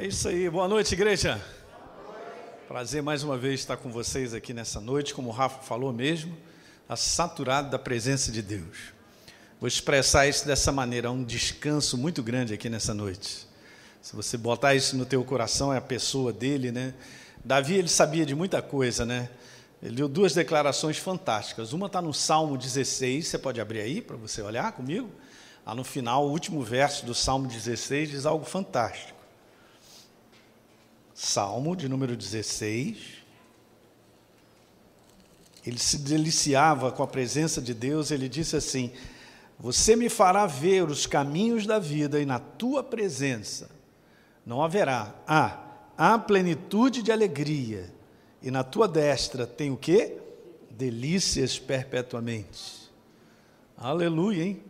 É isso aí, boa noite, igreja. Prazer mais uma vez estar com vocês aqui nessa noite, como o Rafa falou mesmo, a saturado da presença de Deus. Vou expressar isso dessa maneira, um descanso muito grande aqui nessa noite. Se você botar isso no teu coração, é a pessoa dele, né? Davi, ele sabia de muita coisa, né? Ele deu duas declarações fantásticas. Uma está no Salmo 16, você pode abrir aí para você olhar comigo. Lá no final, o último verso do Salmo 16 diz algo fantástico. Salmo de número 16. Ele se deliciava com a presença de Deus, ele disse assim: Você me fará ver os caminhos da vida, e na tua presença não haverá. Ah, há plenitude de alegria, e na tua destra tem o quê? Delícias perpetuamente. Aleluia, hein?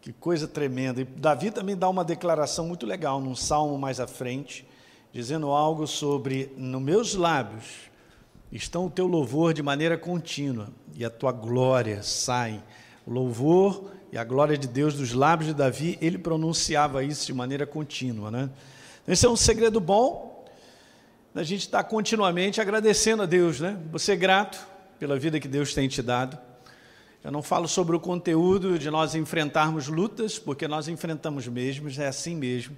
Que coisa tremenda. E Davi também dá uma declaração muito legal num salmo mais à frente dizendo algo sobre: No meus lábios estão o teu louvor de maneira contínua, e a tua glória sai. O louvor e a glória de Deus dos lábios de Davi, ele pronunciava isso de maneira contínua. Né? Esse é um segredo bom, a gente está continuamente agradecendo a Deus, né? Você grato pela vida que Deus tem te dado. Eu não falo sobre o conteúdo de nós enfrentarmos lutas, porque nós enfrentamos mesmo, é assim mesmo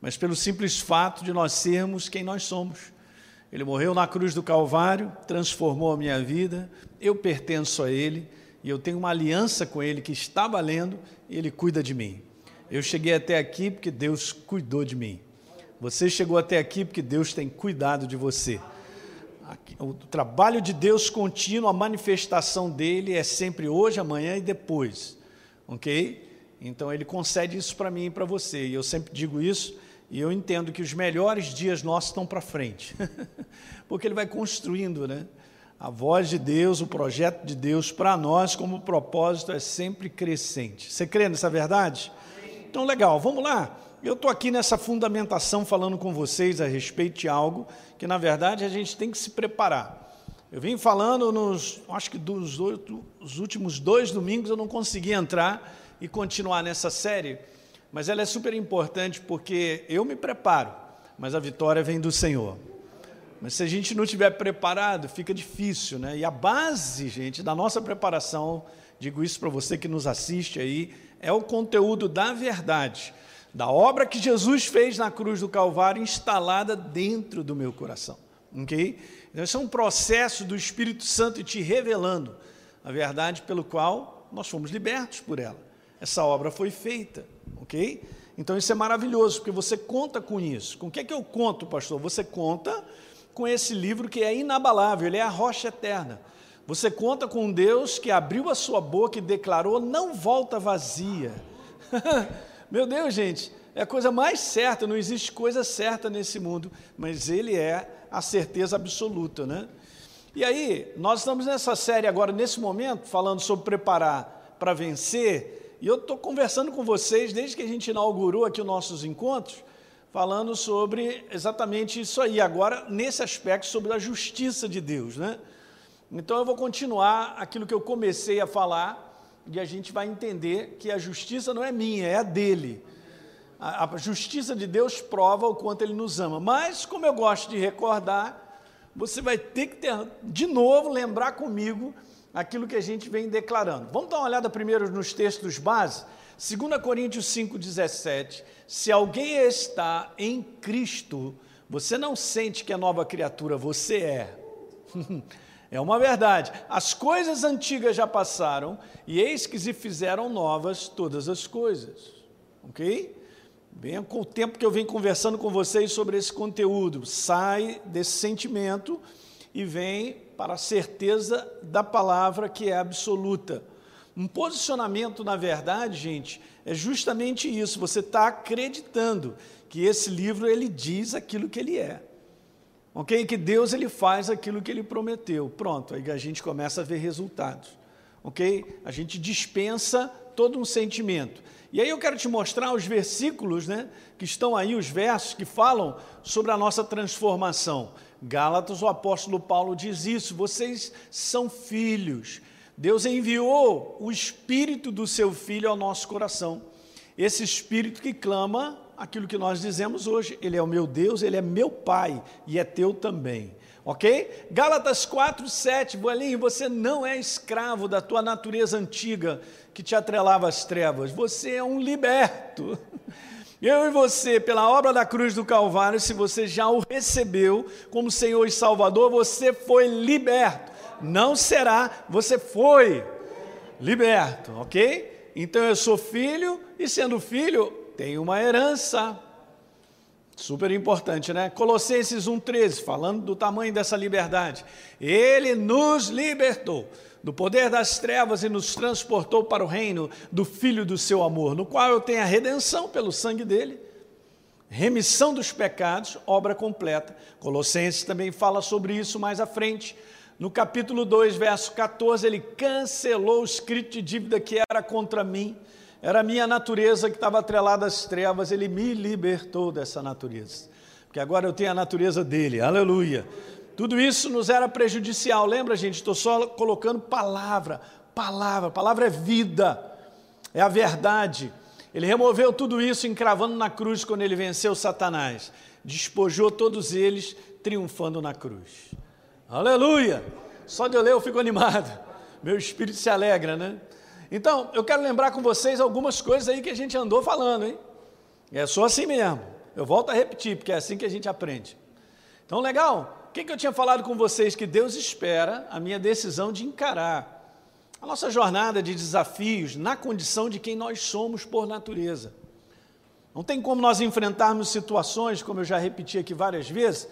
mas pelo simples fato de nós sermos quem nós somos. Ele morreu na cruz do Calvário, transformou a minha vida, eu pertenço a Ele e eu tenho uma aliança com Ele que está valendo e Ele cuida de mim. Eu cheguei até aqui porque Deus cuidou de mim. Você chegou até aqui porque Deus tem cuidado de você. O trabalho de Deus contínuo, a manifestação dele é sempre hoje, amanhã e depois. Ok? Então ele concede isso para mim e para você. E eu sempre digo isso e eu entendo que os melhores dias nossos estão para frente, porque ele vai construindo, né? A voz de Deus, o projeto de Deus para nós, como propósito, é sempre crescente. Você crê nessa verdade? Então, legal, vamos lá. Eu estou aqui nessa fundamentação falando com vocês a respeito de algo que, na verdade, a gente tem que se preparar. Eu vim falando nos, acho que dos, últimos dois domingos eu não consegui entrar e continuar nessa série, mas ela é super importante porque eu me preparo, mas a vitória vem do Senhor. Mas se a gente não estiver preparado, fica difícil, né? E a base, gente, da nossa preparação, digo isso para você que nos assiste aí, é o conteúdo da verdade, da obra que Jesus fez na cruz do Calvário instalada dentro do meu coração, ok? Então, esse é um processo do Espírito Santo te revelando a verdade pelo qual nós fomos libertos por ela. Essa obra foi feita ok? Então isso é maravilhoso, porque você conta com isso. Com o que é que eu conto, pastor? Você conta com esse livro que é inabalável, ele é a rocha eterna. Você conta com Deus que abriu a sua boca e declarou: não volta vazia. Meu Deus, gente, é a coisa mais certa, não existe coisa certa nesse mundo, mas ele é a certeza absoluta, né? E aí, nós estamos nessa série agora, nesse momento, falando sobre preparar para vencer, e eu estou conversando com vocês desde que a gente inaugurou aqui os nossos encontros, falando sobre exatamente isso aí, agora nesse aspecto sobre a justiça de Deus, né? Então eu vou continuar aquilo que eu comecei a falar e a gente vai entender que a justiça não é minha, é a dele. A, a justiça de Deus prova o quanto ele nos ama. Mas, como eu gosto de recordar, você vai ter que ter, de novo lembrar comigo aquilo que a gente vem declarando. Vamos dar uma olhada primeiro nos textos base? 2 Coríntios 5,17. Se alguém está em Cristo, você não sente que é nova criatura, você é. é uma verdade. As coisas antigas já passaram, e eis que se fizeram novas todas as coisas. Ok? Bem, com o tempo que eu venho conversando com vocês sobre esse conteúdo, sai desse sentimento e vem para a certeza da palavra que é absoluta. Um posicionamento, na verdade, gente, é justamente isso. Você está acreditando que esse livro ele diz aquilo que ele é. Ok? Que Deus ele faz aquilo que ele prometeu. Pronto, aí a gente começa a ver resultados. Ok? A gente dispensa todo um sentimento. E aí eu quero te mostrar os versículos, né, que estão aí, os versos que falam sobre a nossa transformação. Gálatas, o apóstolo Paulo diz isso: vocês são filhos. Deus enviou o espírito do seu filho ao nosso coração. Esse espírito que clama, aquilo que nós dizemos hoje: Ele é o meu Deus, Ele é meu Pai e é teu também. Ok? Gálatas 4, 7, Boelinho, você não é escravo da tua natureza antiga que te atrelava às trevas, você é um liberto. Eu e você, pela obra da cruz do Calvário, se você já o recebeu como Senhor e Salvador, você foi liberto. Não será, você foi liberto, ok? Então eu sou filho e, sendo filho, tenho uma herança. Super importante, né? Colossenses 1,13, falando do tamanho dessa liberdade. Ele nos libertou do poder das trevas e nos transportou para o reino do Filho do seu amor, no qual eu tenho a redenção pelo sangue dele, remissão dos pecados, obra completa. Colossenses também fala sobre isso mais à frente. No capítulo 2, verso 14, ele cancelou o escrito de dívida que era contra mim, era a minha natureza que estava atrelada às trevas, ele me libertou dessa natureza. Porque agora eu tenho a natureza dele, aleluia. Tudo isso nos era prejudicial. Lembra, gente? Estou só colocando palavra, palavra. Palavra é vida, é a verdade. Ele removeu tudo isso encravando na cruz quando ele venceu Satanás. Despojou todos eles triunfando na cruz. Aleluia! Só de eu ler eu fico animado. Meu espírito se alegra, né? Então, eu quero lembrar com vocês algumas coisas aí que a gente andou falando, hein? É só assim mesmo. Eu volto a repetir, porque é assim que a gente aprende. Então, legal? O que, que eu tinha falado com vocês? Que Deus espera a minha decisão de encarar a nossa jornada de desafios na condição de quem nós somos por natureza. Não tem como nós enfrentarmos situações, como eu já repeti aqui várias vezes,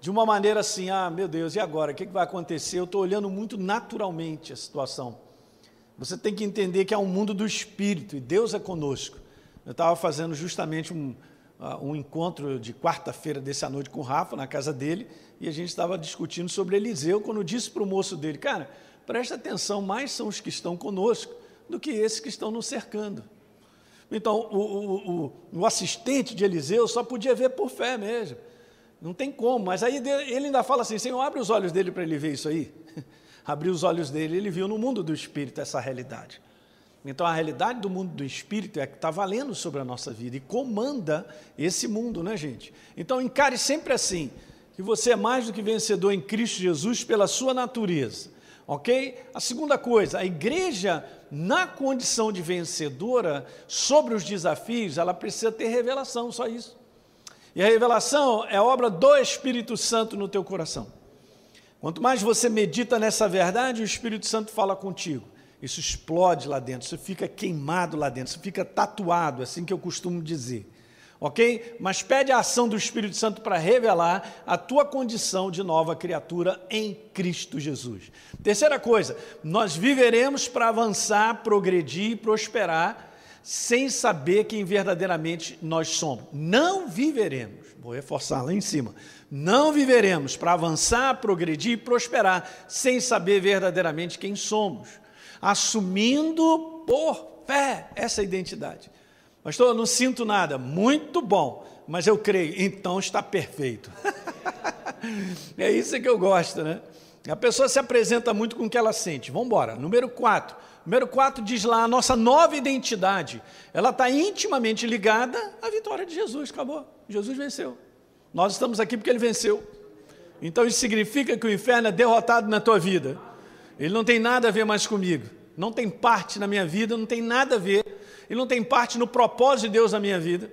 de uma maneira assim, ah, meu Deus, e agora? O que vai acontecer? Eu estou olhando muito naturalmente a situação. Você tem que entender que é um mundo do espírito e Deus é conosco. Eu estava fazendo justamente um, um encontro de quarta-feira dessa noite com o Rafa, na casa dele, e a gente estava discutindo sobre Eliseu, quando disse para o moço dele, cara, presta atenção, mais são os que estão conosco do que esses que estão nos cercando. Então, o, o, o, o assistente de Eliseu só podia ver por fé mesmo. Não tem como, mas aí ele ainda fala assim: Senhor, abre os olhos dele para ele ver isso aí. Abriu os olhos dele, ele viu no mundo do espírito essa realidade. Então a realidade do mundo do espírito é que está valendo sobre a nossa vida e comanda esse mundo, né, gente? Então encare sempre assim: que você é mais do que vencedor em Cristo Jesus pela sua natureza. Ok? A segunda coisa, a igreja, na condição de vencedora sobre os desafios, ela precisa ter revelação, só isso. E a revelação é obra do Espírito Santo no teu coração. Quanto mais você medita nessa verdade, o Espírito Santo fala contigo. Isso explode lá dentro, isso fica queimado lá dentro, isso fica tatuado, assim que eu costumo dizer ok? Mas pede a ação do Espírito Santo para revelar a tua condição de nova criatura em Cristo Jesus. Terceira coisa, nós viveremos para avançar, progredir e prosperar sem saber quem verdadeiramente nós somos. Não viveremos, vou reforçar lá em cima, não viveremos para avançar, progredir e prosperar sem saber verdadeiramente quem somos, assumindo por fé essa identidade. Pastor, eu não sinto nada. Muito bom, mas eu creio, então está perfeito. é isso que eu gosto, né? A pessoa se apresenta muito com o que ela sente. Vamos embora. Número 4. Número 4 diz lá a nossa nova identidade. Ela está intimamente ligada à vitória de Jesus. Acabou. Jesus venceu. Nós estamos aqui porque ele venceu. Então isso significa que o inferno é derrotado na tua vida. Ele não tem nada a ver mais comigo. Não tem parte na minha vida, não tem nada a ver ele não tem parte no propósito de Deus na minha vida.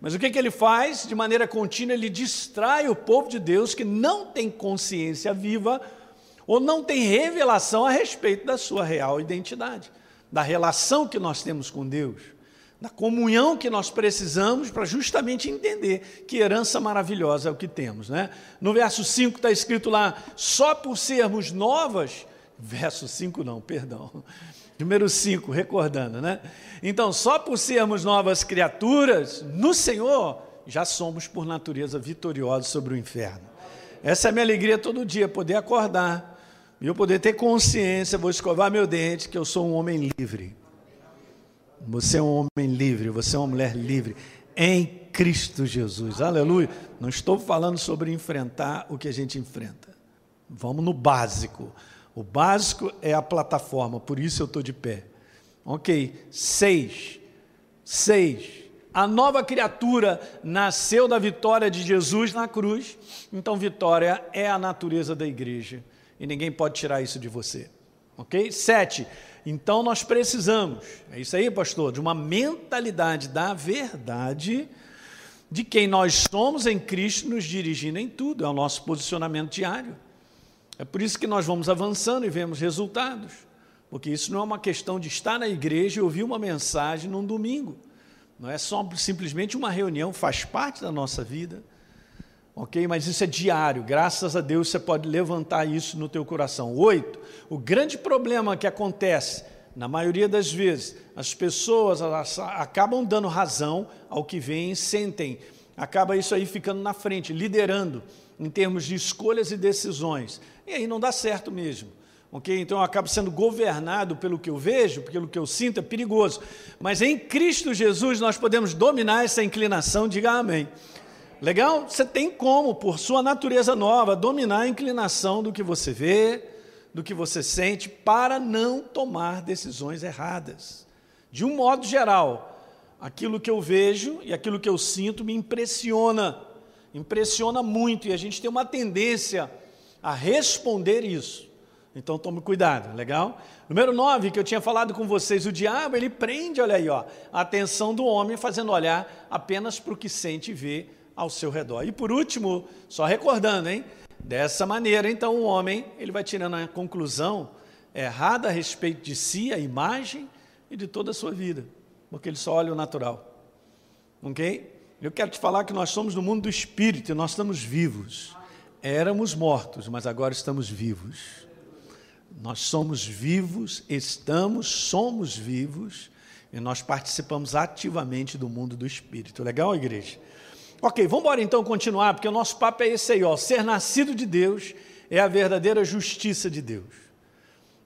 Mas o que, que ele faz? De maneira contínua, ele distrai o povo de Deus que não tem consciência viva ou não tem revelação a respeito da sua real identidade, da relação que nós temos com Deus, da comunhão que nós precisamos para justamente entender que herança maravilhosa é o que temos. Né? No verso 5 está escrito lá: só por sermos novas, verso 5 não, perdão Número 5, recordando, né? Então, só por sermos novas criaturas no Senhor, já somos por natureza vitoriosos sobre o inferno. Essa é a minha alegria todo dia, poder acordar e eu poder ter consciência, vou escovar meu dente, que eu sou um homem livre. Você é um homem livre, você é uma mulher livre em Cristo Jesus. Aleluia. Não estou falando sobre enfrentar o que a gente enfrenta. Vamos no básico. O básico é a plataforma, por isso eu estou de pé. Ok, seis. Seis. A nova criatura nasceu da vitória de Jesus na cruz, então vitória é a natureza da igreja e ninguém pode tirar isso de você. Ok? Sete, então nós precisamos, é isso aí, pastor, de uma mentalidade da verdade de quem nós somos em Cristo nos dirigindo em tudo, é o nosso posicionamento diário. É por isso que nós vamos avançando e vemos resultados, porque isso não é uma questão de estar na igreja e ouvir uma mensagem num domingo. Não é só simplesmente uma reunião, faz parte da nossa vida. Ok? Mas isso é diário. Graças a Deus você pode levantar isso no teu coração. Oito. O grande problema que acontece, na maioria das vezes, as pessoas acabam dando razão ao que vem sentem. Acaba isso aí ficando na frente, liderando em termos de escolhas e decisões. E aí não dá certo mesmo. Okay? Então eu acabo sendo governado pelo que eu vejo, pelo que eu sinto, é perigoso. Mas em Cristo Jesus nós podemos dominar essa inclinação, diga amém. Legal? Você tem como, por sua natureza nova, dominar a inclinação do que você vê, do que você sente, para não tomar decisões erradas. De um modo geral, aquilo que eu vejo e aquilo que eu sinto me impressiona, impressiona muito, e a gente tem uma tendência a responder isso. Então tome cuidado, legal? Número 9, que eu tinha falado com vocês, o diabo, ele prende, olha aí, ó, a atenção do homem, fazendo olhar apenas para o que sente e vê ao seu redor. E por último, só recordando, hein? Dessa maneira, então, o homem, ele vai tirando a conclusão errada a respeito de si, a imagem e de toda a sua vida, porque ele só olha o natural. Ok? Eu quero te falar que nós somos no mundo do espírito e nós estamos vivos. Éramos mortos, mas agora estamos vivos. Nós somos vivos, estamos, somos vivos e nós participamos ativamente do mundo do Espírito. Legal, igreja? Ok, vamos embora então continuar, porque o nosso papo é esse aí, ó. Ser nascido de Deus é a verdadeira justiça de Deus.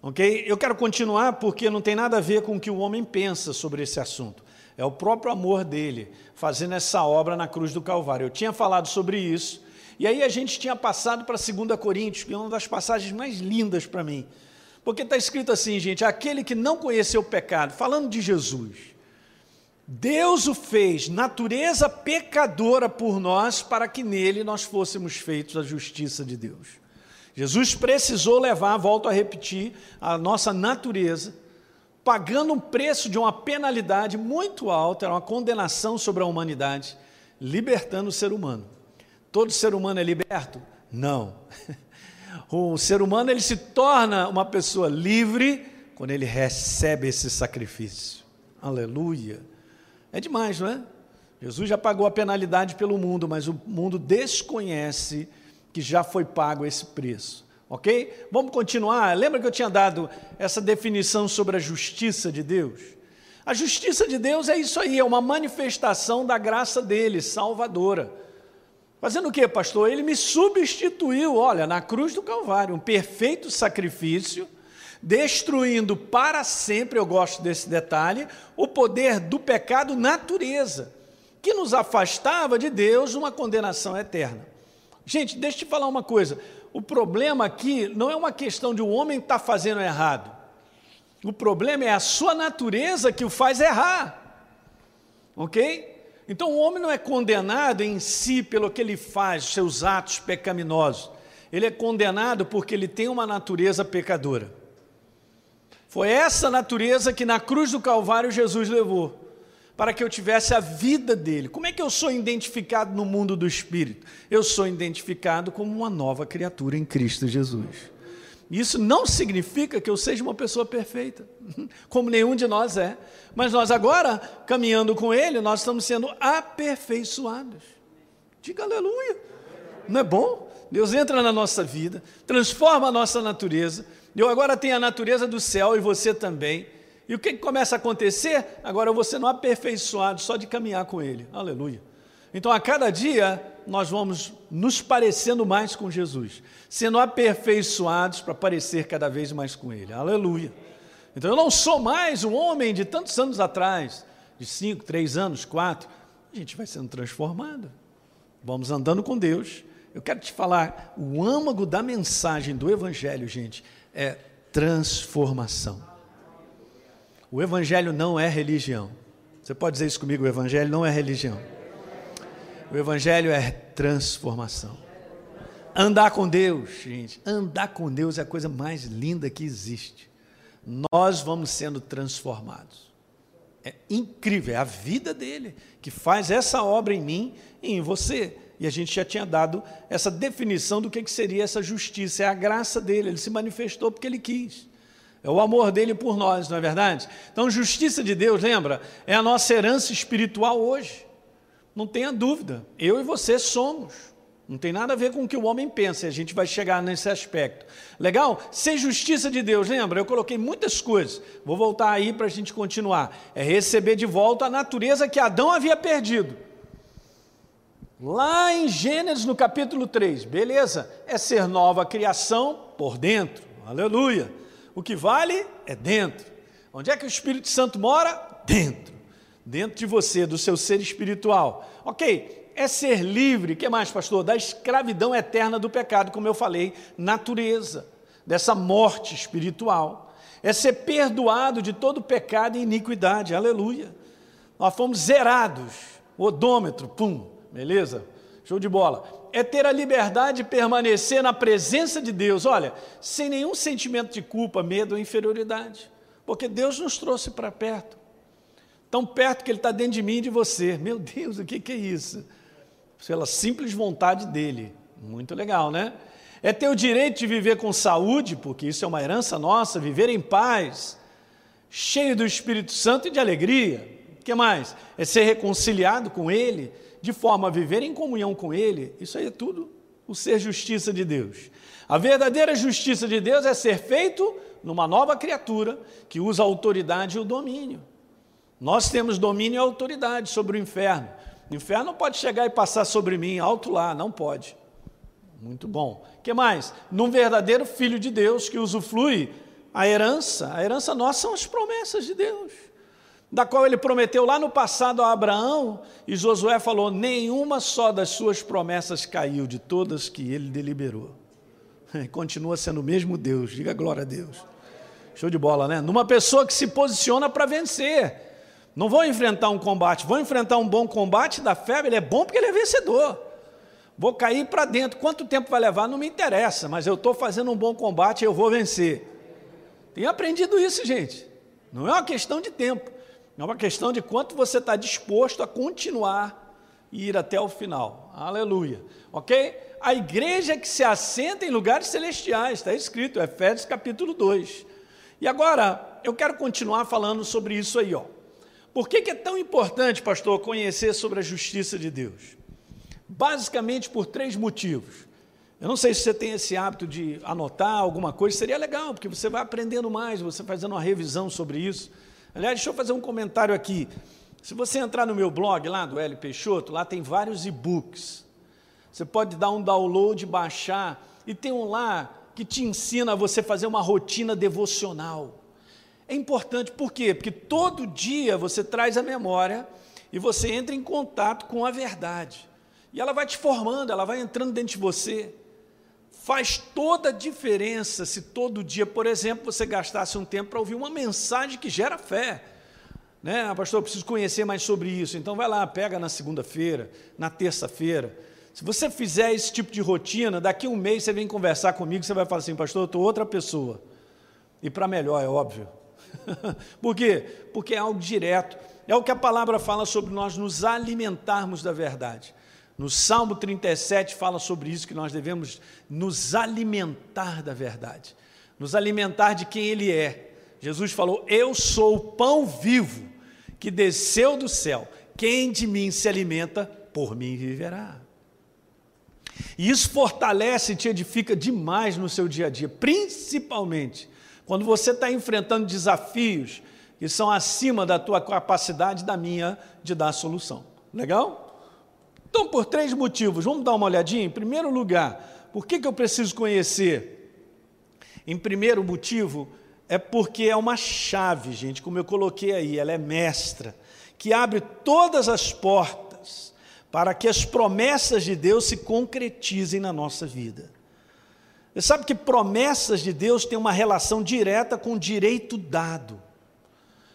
Ok? Eu quero continuar porque não tem nada a ver com o que o homem pensa sobre esse assunto. É o próprio amor dele fazendo essa obra na cruz do Calvário. Eu tinha falado sobre isso, e aí a gente tinha passado para 2 Coríntios, que é uma das passagens mais lindas para mim. Porque está escrito assim, gente: aquele que não conheceu o pecado, falando de Jesus, Deus o fez natureza pecadora por nós, para que nele nós fôssemos feitos a justiça de Deus. Jesus precisou levar, volto a repetir, a nossa natureza, pagando um preço de uma penalidade muito alta, era uma condenação sobre a humanidade, libertando o ser humano. Todo ser humano é liberto? Não. O ser humano ele se torna uma pessoa livre quando ele recebe esse sacrifício. Aleluia. É demais, não é? Jesus já pagou a penalidade pelo mundo, mas o mundo desconhece que já foi pago esse preço. Ok? Vamos continuar. Lembra que eu tinha dado essa definição sobre a justiça de Deus? A justiça de Deus é isso aí, é uma manifestação da graça dele, salvadora. Fazendo o que, pastor? Ele me substituiu, olha, na cruz do Calvário, um perfeito sacrifício, destruindo para sempre, eu gosto desse detalhe, o poder do pecado natureza, que nos afastava de Deus uma condenação eterna. Gente, deixa eu te falar uma coisa. O problema aqui não é uma questão de o um homem estar tá fazendo errado. O problema é a sua natureza que o faz errar. Ok? Então o homem não é condenado em si pelo que ele faz, seus atos pecaminosos. Ele é condenado porque ele tem uma natureza pecadora. Foi essa natureza que na cruz do Calvário Jesus levou, para que eu tivesse a vida dele. Como é que eu sou identificado no mundo do Espírito? Eu sou identificado como uma nova criatura em Cristo Jesus. Isso não significa que eu seja uma pessoa perfeita, como nenhum de nós é. Mas nós agora, caminhando com Ele, nós estamos sendo aperfeiçoados. Diga aleluia. Não é bom? Deus entra na nossa vida, transforma a nossa natureza. Eu agora tenho a natureza do céu e você também. E o que, que começa a acontecer? Agora eu vou sendo aperfeiçoado só de caminhar com Ele. Aleluia. Então, a cada dia, nós vamos nos parecendo mais com Jesus, sendo aperfeiçoados para parecer cada vez mais com Ele. Aleluia. Então, eu não sou mais o homem de tantos anos atrás, de cinco, três anos, quatro. A gente vai sendo transformado. Vamos andando com Deus. Eu quero te falar, o âmago da mensagem do Evangelho, gente, é transformação. O Evangelho não é religião. Você pode dizer isso comigo: o Evangelho não é religião. O Evangelho é transformação. Andar com Deus, gente, andar com Deus é a coisa mais linda que existe. Nós vamos sendo transformados. É incrível, é a vida dele que faz essa obra em mim e em você. E a gente já tinha dado essa definição do que seria essa justiça. É a graça dele, ele se manifestou porque ele quis. É o amor dele por nós, não é verdade? Então, justiça de Deus, lembra? É a nossa herança espiritual hoje. Não tenha dúvida. Eu e você somos. Não tem nada a ver com o que o homem pensa, a gente vai chegar nesse aspecto. Legal? Ser justiça de Deus, lembra? Eu coloquei muitas coisas, vou voltar aí para a gente continuar. É receber de volta a natureza que Adão havia perdido. Lá em Gênesis, no capítulo 3, beleza? É ser nova criação por dentro, aleluia. O que vale é dentro. Onde é que o Espírito Santo mora? Dentro. Dentro de você, do seu ser espiritual. Ok, é ser livre, que mais, pastor? Da escravidão eterna do pecado, como eu falei, natureza, dessa morte espiritual. É ser perdoado de todo pecado e iniquidade, aleluia. Nós fomos zerados, odômetro, pum, beleza? Show de bola. É ter a liberdade de permanecer na presença de Deus, olha, sem nenhum sentimento de culpa, medo ou inferioridade, porque Deus nos trouxe para perto, tão perto que Ele está dentro de mim e de você. Meu Deus, o que, que é isso? pela simples vontade dele. Muito legal, né? É ter o direito de viver com saúde, porque isso é uma herança nossa, viver em paz, cheio do Espírito Santo e de alegria. O que mais? É ser reconciliado com Ele, de forma a viver em comunhão com Ele. Isso aí é tudo o ser justiça de Deus. A verdadeira justiça de Deus é ser feito numa nova criatura que usa a autoridade e o domínio. Nós temos domínio e autoridade sobre o inferno. O inferno não pode chegar e passar sobre mim, alto lá, não pode. Muito bom. Que mais? Num verdadeiro filho de Deus que usufrui a herança, a herança nossa são as promessas de Deus, da qual ele prometeu lá no passado a Abraão, e Josué falou: nenhuma só das suas promessas caiu, de todas que ele deliberou. Continua sendo o mesmo Deus, diga glória a Deus. Show de bola, né? Numa pessoa que se posiciona para vencer. Não vou enfrentar um combate, vou enfrentar um bom combate da fé, ele é bom porque ele é vencedor. Vou cair para dentro. Quanto tempo vai levar? Não me interessa, mas eu estou fazendo um bom combate eu vou vencer. Tenho aprendido isso, gente. Não é uma questão de tempo, é uma questão de quanto você está disposto a continuar e ir até o final. Aleluia. Ok? A igreja que se assenta em lugares celestiais, está escrito, Efésios capítulo 2. E agora, eu quero continuar falando sobre isso aí, ó. Por que, que é tão importante, pastor, conhecer sobre a justiça de Deus? Basicamente por três motivos. Eu não sei se você tem esse hábito de anotar alguma coisa, seria legal, porque você vai aprendendo mais, você fazendo uma revisão sobre isso. Aliás, deixa eu fazer um comentário aqui. Se você entrar no meu blog lá do L Peixoto, lá tem vários e-books. Você pode dar um download, baixar, e tem um lá que te ensina a você fazer uma rotina devocional. É importante, por quê? Porque todo dia você traz a memória e você entra em contato com a verdade. E ela vai te formando, ela vai entrando dentro de você. Faz toda a diferença se todo dia, por exemplo, você gastasse um tempo para ouvir uma mensagem que gera fé. Né? Ah, pastor, eu preciso conhecer mais sobre isso. Então vai lá, pega na segunda-feira, na terça-feira. Se você fizer esse tipo de rotina, daqui a um mês você vem conversar comigo, você vai falar assim, pastor, eu estou outra pessoa. E para melhor, é óbvio. Por quê? Porque é algo direto. É o que a palavra fala sobre nós nos alimentarmos da verdade. No Salmo 37 fala sobre isso, que nós devemos nos alimentar da verdade, nos alimentar de quem Ele é. Jesus falou: Eu sou o pão vivo que desceu do céu. Quem de mim se alimenta, por mim viverá. E isso fortalece e te edifica demais no seu dia a dia, principalmente quando você está enfrentando desafios que são acima da tua capacidade da minha de dar solução. Legal? Então, por três motivos, vamos dar uma olhadinha. Em primeiro lugar, por que, que eu preciso conhecer? Em primeiro motivo, é porque é uma chave, gente, como eu coloquei aí, ela é mestra, que abre todas as portas para que as promessas de Deus se concretizem na nossa vida. Você sabe que promessas de Deus têm uma relação direta com o direito dado.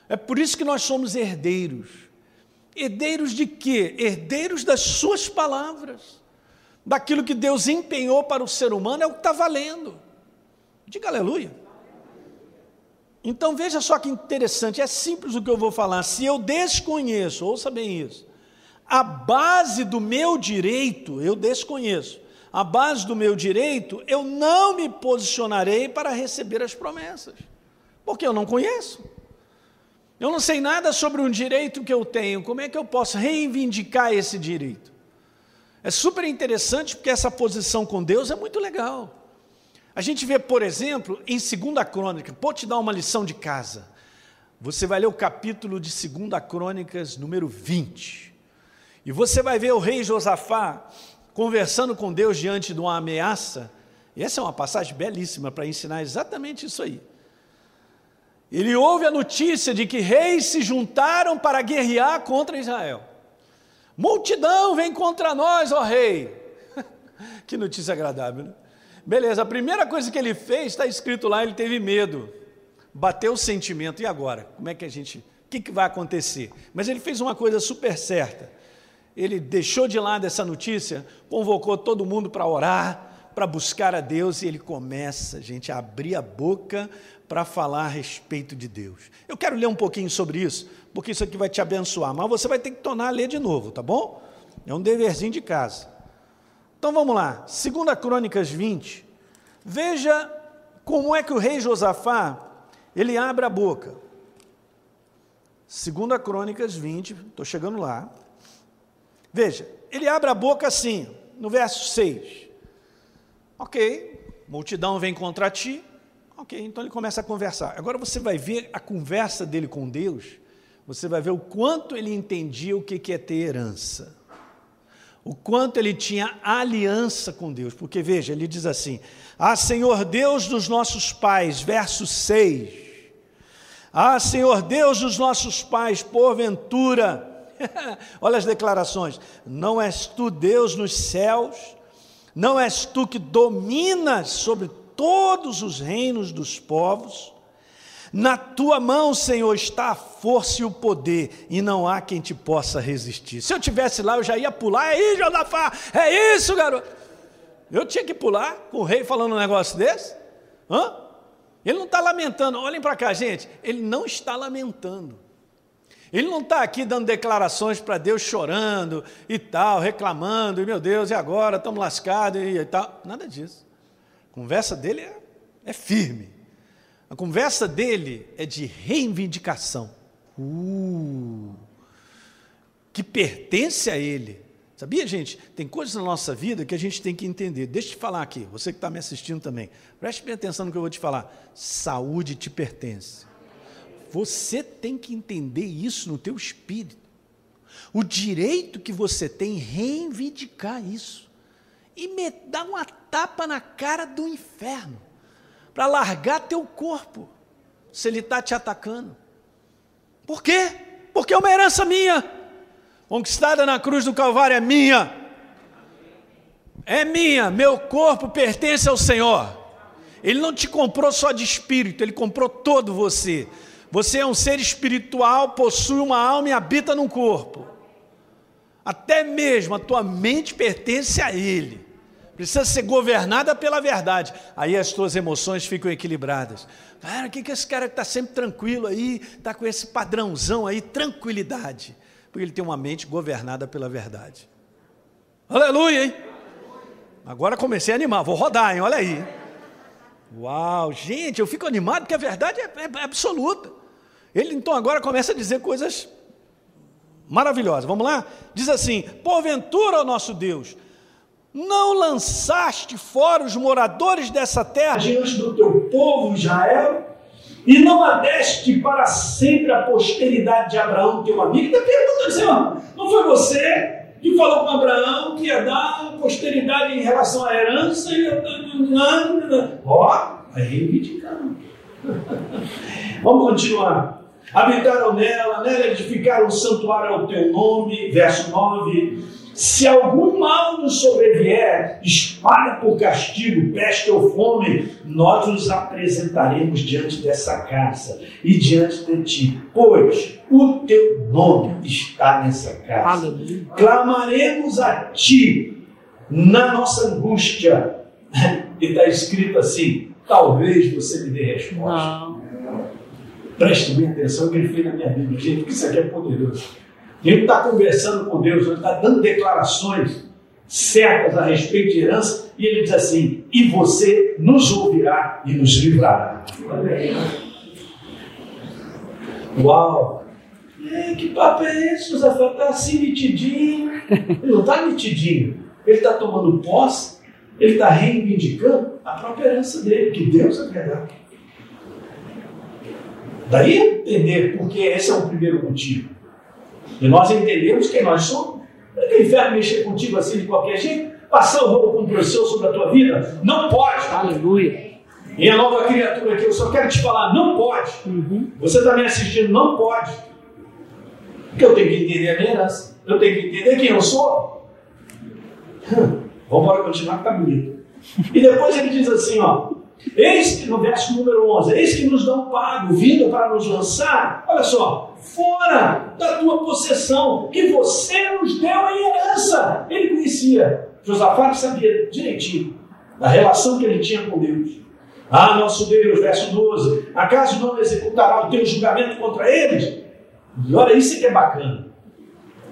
É por isso que nós somos herdeiros. Herdeiros de quê? Herdeiros das suas palavras. Daquilo que Deus empenhou para o ser humano é o que está valendo. Diga aleluia. Então veja só que interessante, é simples o que eu vou falar. Se eu desconheço, ouça bem isso, a base do meu direito, eu desconheço. A base do meu direito, eu não me posicionarei para receber as promessas, porque eu não conheço. Eu não sei nada sobre um direito que eu tenho, como é que eu posso reivindicar esse direito? É super interessante porque essa posição com Deus é muito legal. A gente vê, por exemplo, em 2 Crônica, vou te dar uma lição de casa. Você vai ler o capítulo de 2 Crônicas, número 20. E você vai ver o rei Josafá conversando com Deus diante de uma ameaça. E essa é uma passagem belíssima para ensinar exatamente isso aí. Ele ouve a notícia de que reis se juntaram para guerrear contra Israel. Multidão vem contra nós, ó rei. que notícia agradável, né? Beleza, a primeira coisa que ele fez, está escrito lá, ele teve medo. Bateu o sentimento, e agora? Como é que a gente. O que, que vai acontecer? Mas ele fez uma coisa super certa. Ele deixou de lado essa notícia, convocou todo mundo para orar, para buscar a Deus, e ele começa, gente, a abrir a boca para falar a respeito de Deus. Eu quero ler um pouquinho sobre isso, porque isso aqui vai te abençoar, mas você vai ter que tornar a ler de novo, tá bom? É um deverzinho de casa. Então vamos lá, 2 Crônicas 20. Veja como é que o rei Josafá, ele abre a boca. 2 Crônicas 20, estou chegando lá. Veja, ele abre a boca assim, no verso 6. Ok, multidão vem contra ti. Ok, então ele começa a conversar. Agora você vai ver a conversa dele com Deus, você vai ver o quanto ele entendia o que é ter herança o quanto ele tinha aliança com Deus, porque veja, ele diz assim: Ah, Senhor Deus dos nossos pais, verso 6. Ah, Senhor Deus dos nossos pais, porventura, olha as declarações: Não és tu Deus nos céus, não és tu que dominas sobre todos os reinos dos povos, na tua mão, Senhor, está a força e o poder, e não há quem te possa resistir. Se eu tivesse lá, eu já ia pular. É aí, Josafá, é isso, garoto. Eu tinha que pular com o rei falando um negócio desse? Hã? Ele não está lamentando, olhem para cá, gente. Ele não está lamentando. Ele não está aqui dando declarações para Deus chorando e tal, reclamando, e meu Deus, e agora? Estamos lascados e, tal. Nada disso. A conversa dele é, é firme. A conversa dele é de reivindicação. Uh, que pertence a ele. Sabia, gente? Tem coisas na nossa vida que a gente tem que entender. Deixa eu te falar aqui, você que está me assistindo também. Preste bem atenção no que eu vou te falar. Saúde te pertence. Você tem que entender isso no teu espírito. O direito que você tem reivindicar isso. E me dar uma tapa na cara do inferno para largar teu corpo, se ele está te atacando. Por quê? Porque é uma herança minha, conquistada na cruz do Calvário é minha. É minha, meu corpo pertence ao Senhor. Ele não te comprou só de espírito, ele comprou todo você. Você é um ser espiritual, possui uma alma e habita num corpo. Até mesmo a tua mente pertence a ele precisa ser governada pela verdade. Aí as tuas emoções ficam equilibradas. Cara, o que, que esse cara está sempre tranquilo aí, está com esse padrãozão aí, tranquilidade? Porque ele tem uma mente governada pela verdade. Aleluia, hein? Agora comecei a animar, vou rodar, hein? Olha aí. Uau, gente, eu fico animado porque a verdade é, é, é absoluta. Ele então agora começa a dizer coisas maravilhosas. Vamos lá? Diz assim: Porventura, nosso Deus, não lançaste fora os moradores dessa terra diante do teu povo Israel? E não adeste para sempre a posteridade de Abraão, teu amigo? Está perguntando, Senhor, não foi você que falou com Abraão que ia dar posteridade em relação à herança? Ó, oh, aí reivindicando. Vamos continuar. Habitaram nela, nela edificaram um santuário ao teu nome, verso 9 Se algum mal nos sobrevier, espada por castigo, peste ou fome, nós nos apresentaremos diante dessa casa e diante de ti, pois o teu nome está nessa casa. Aleluia. Clamaremos a ti na nossa angústia. E está escrito assim: talvez você me dê resposta. Não. Preste bem atenção que ele fez na minha Bíblia, gente, porque isso aqui é poderoso. Ele está conversando com Deus, ele está dando declarações certas a respeito de herança, e ele diz assim: E você nos ouvirá e nos livrará. Uau! É, que papo é esse, José? Está assim nitidinho. Ele não está nitidinho. Ele está tomando posse, ele está reivindicando a própria herança dele, que Deus é verdade. Daí entender porque esse é o primeiro motivo. E nós entendemos quem nós somos. Não tem inferno mexer contigo assim de qualquer jeito? Passar o roubo com o seu sobre a tua vida? Não pode. Aleluia. E a nova criatura aqui, eu só quero te falar, não pode. Uhum. Você está me assistindo, não pode. Porque eu tenho que entender a minha herança. Eu tenho que entender quem eu sou. Hum, vamos embora continuar que está bonito. E depois ele diz assim, ó. Eis que, no verso número 11, eis que nos dão pago, vindo para nos lançar, olha só, fora da tua possessão, que você nos deu em herança. Ele conhecia, Josafá sabia direitinho da relação que ele tinha com Deus. Ah, nosso Deus, verso 12, acaso não executará o teu julgamento contra eles? E olha, isso que é bacana.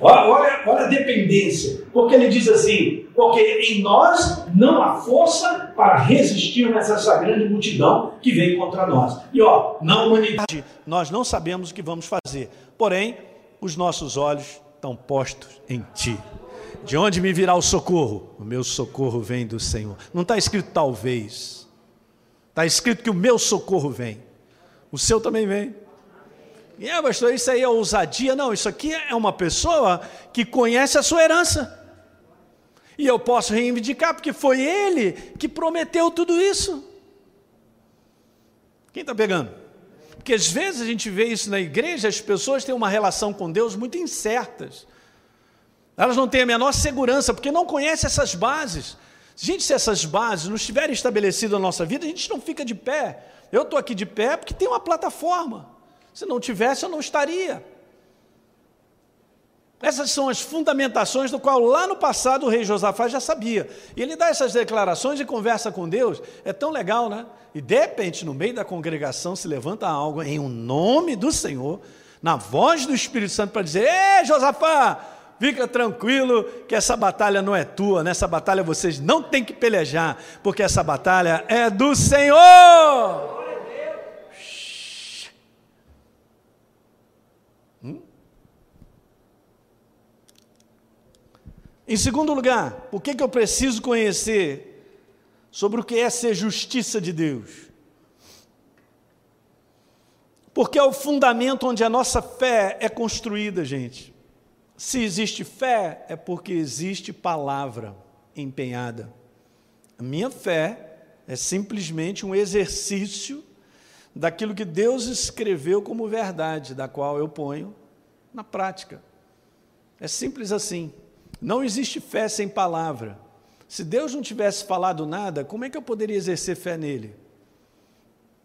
Olha, olha, olha a dependência, porque ele diz assim: porque em nós não há força para resistirmos a essa grande multidão que vem contra nós. E ó, na humanidade, nós não sabemos o que vamos fazer, porém, os nossos olhos estão postos em Ti. De onde me virá o socorro? O meu socorro vem do Senhor. Não está escrito talvez, está escrito que o meu socorro vem, o seu também vem. E é, pastor, isso aí é ousadia? Não, isso aqui é uma pessoa que conhece a sua herança. E eu posso reivindicar, porque foi ele que prometeu tudo isso. Quem está pegando? Porque às vezes a gente vê isso na igreja, as pessoas têm uma relação com Deus muito incertas. Elas não têm a menor segurança, porque não conhecem essas bases. Gente, se essas bases não estiverem estabelecidas na nossa vida, a gente não fica de pé. Eu estou aqui de pé porque tem uma plataforma. Se não tivesse, eu não estaria. Essas são as fundamentações do qual lá no passado o rei Josafá já sabia. E ele dá essas declarações e conversa com Deus. É tão legal, né? E de repente, no meio da congregação, se levanta algo em um nome do Senhor, na voz do Espírito Santo, para dizer: Ei, Josafá, fica tranquilo que essa batalha não é tua, nessa batalha vocês não têm que pelejar, porque essa batalha é do Senhor. Em segundo lugar, por que, que eu preciso conhecer sobre o que é ser justiça de Deus? Porque é o fundamento onde a nossa fé é construída, gente. Se existe fé, é porque existe palavra empenhada. A minha fé é simplesmente um exercício daquilo que Deus escreveu como verdade, da qual eu ponho na prática. É simples assim. Não existe fé sem palavra. Se Deus não tivesse falado nada, como é que eu poderia exercer fé nele?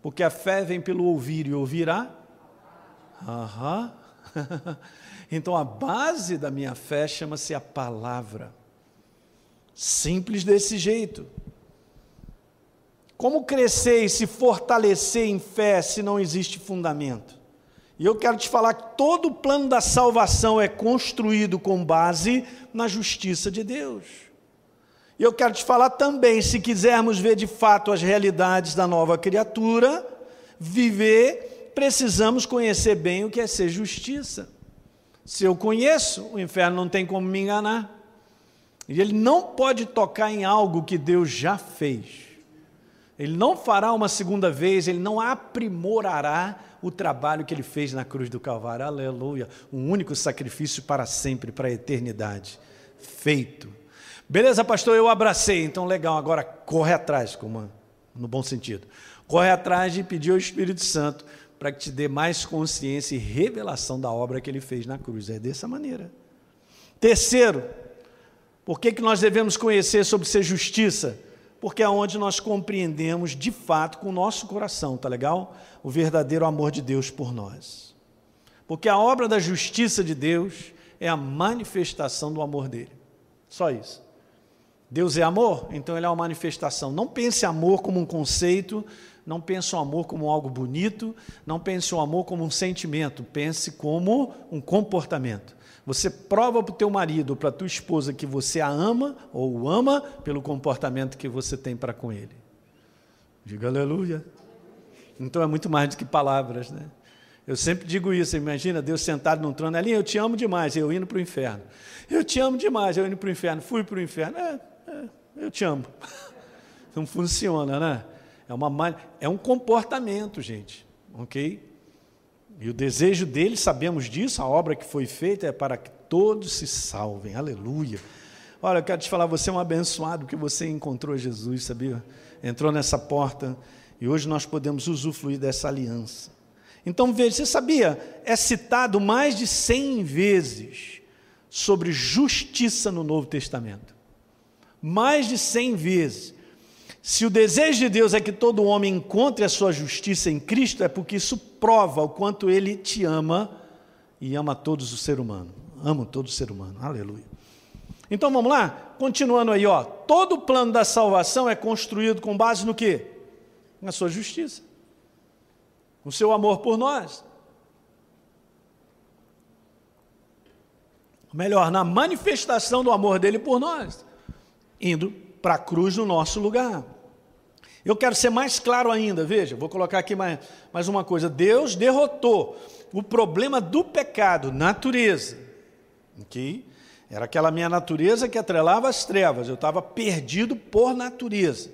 Porque a fé vem pelo ouvir e ouvirá. Aham. então a base da minha fé chama-se a palavra. Simples desse jeito. Como crescer e se fortalecer em fé se não existe fundamento? E eu quero te falar que todo o plano da salvação é construído com base na justiça de Deus. E eu quero te falar também, se quisermos ver de fato as realidades da nova criatura, viver, precisamos conhecer bem o que é ser justiça. Se eu conheço, o inferno não tem como me enganar. E ele não pode tocar em algo que Deus já fez. Ele não fará uma segunda vez, ele não aprimorará o trabalho que ele fez na cruz do Calvário. Aleluia. Um único sacrifício para sempre, para a eternidade. Feito. Beleza, pastor, eu abracei. Então, legal, agora corre atrás, como no bom sentido. Corre atrás de pedir ao Espírito Santo para que te dê mais consciência e revelação da obra que ele fez na cruz. É dessa maneira. Terceiro, Por que, que nós devemos conhecer sobre ser justiça? Porque é onde nós compreendemos de fato com o nosso coração, tá legal? O verdadeiro amor de Deus por nós. Porque a obra da justiça de Deus é a manifestação do amor dele. Só isso. Deus é amor, então ele é uma manifestação. Não pense amor como um conceito, não pense o amor como algo bonito, não pense o amor como um sentimento, pense como um comportamento. Você prova para o teu marido, para a tua esposa que você a ama ou o ama pelo comportamento que você tem para com ele. Diga aleluia. Então é muito mais do que palavras, né? Eu sempre digo isso, imagina Deus sentado num trono, ali eu te amo demais, eu indo para o inferno. Eu te amo demais, eu indo para o inferno, fui para o inferno. É, é, eu te amo. Não funciona, né? É, uma, é um comportamento, gente, ok? E o desejo dele, sabemos disso, a obra que foi feita é para que todos se salvem, aleluia. Olha, eu quero te falar, você é um abençoado porque você encontrou Jesus, sabia? Entrou nessa porta e hoje nós podemos usufruir dessa aliança. Então veja, você sabia? É citado mais de 100 vezes sobre justiça no Novo Testamento. Mais de 100 vezes. Se o desejo de Deus é que todo homem encontre a sua justiça em Cristo, é porque isso prova o quanto ele te ama e ama todos o ser humano. Amo todo ser humano. Aleluia. Então vamos lá? Continuando aí, ó. Todo o plano da salvação é construído com base no quê? Na sua justiça o seu amor por nós. Melhor, na manifestação do amor dele por nós, indo para a cruz no nosso lugar. Eu quero ser mais claro ainda, veja, vou colocar aqui mais, mais uma coisa. Deus derrotou o problema do pecado, natureza. Okay? Era aquela minha natureza que atrelava as trevas, eu estava perdido por natureza.